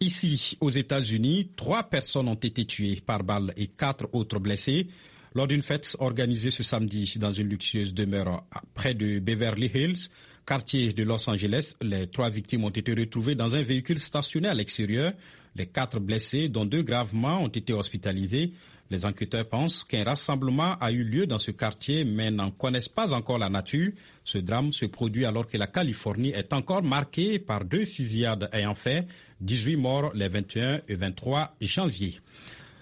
Ici, aux États-Unis, trois personnes ont été tuées par balle et quatre autres blessées lors d'une fête organisée ce samedi dans une luxueuse demeure près de Beverly Hills, quartier de Los Angeles. Les trois victimes ont été retrouvées dans un véhicule stationné à l'extérieur. Les quatre blessés, dont deux gravement, ont été hospitalisés. Les enquêteurs pensent qu'un rassemblement a eu lieu dans ce quartier, mais n'en connaissent pas encore la nature. Ce drame se produit alors que la Californie est encore marquée par deux fusillades ayant fait 18 morts les 21 et 23 janvier.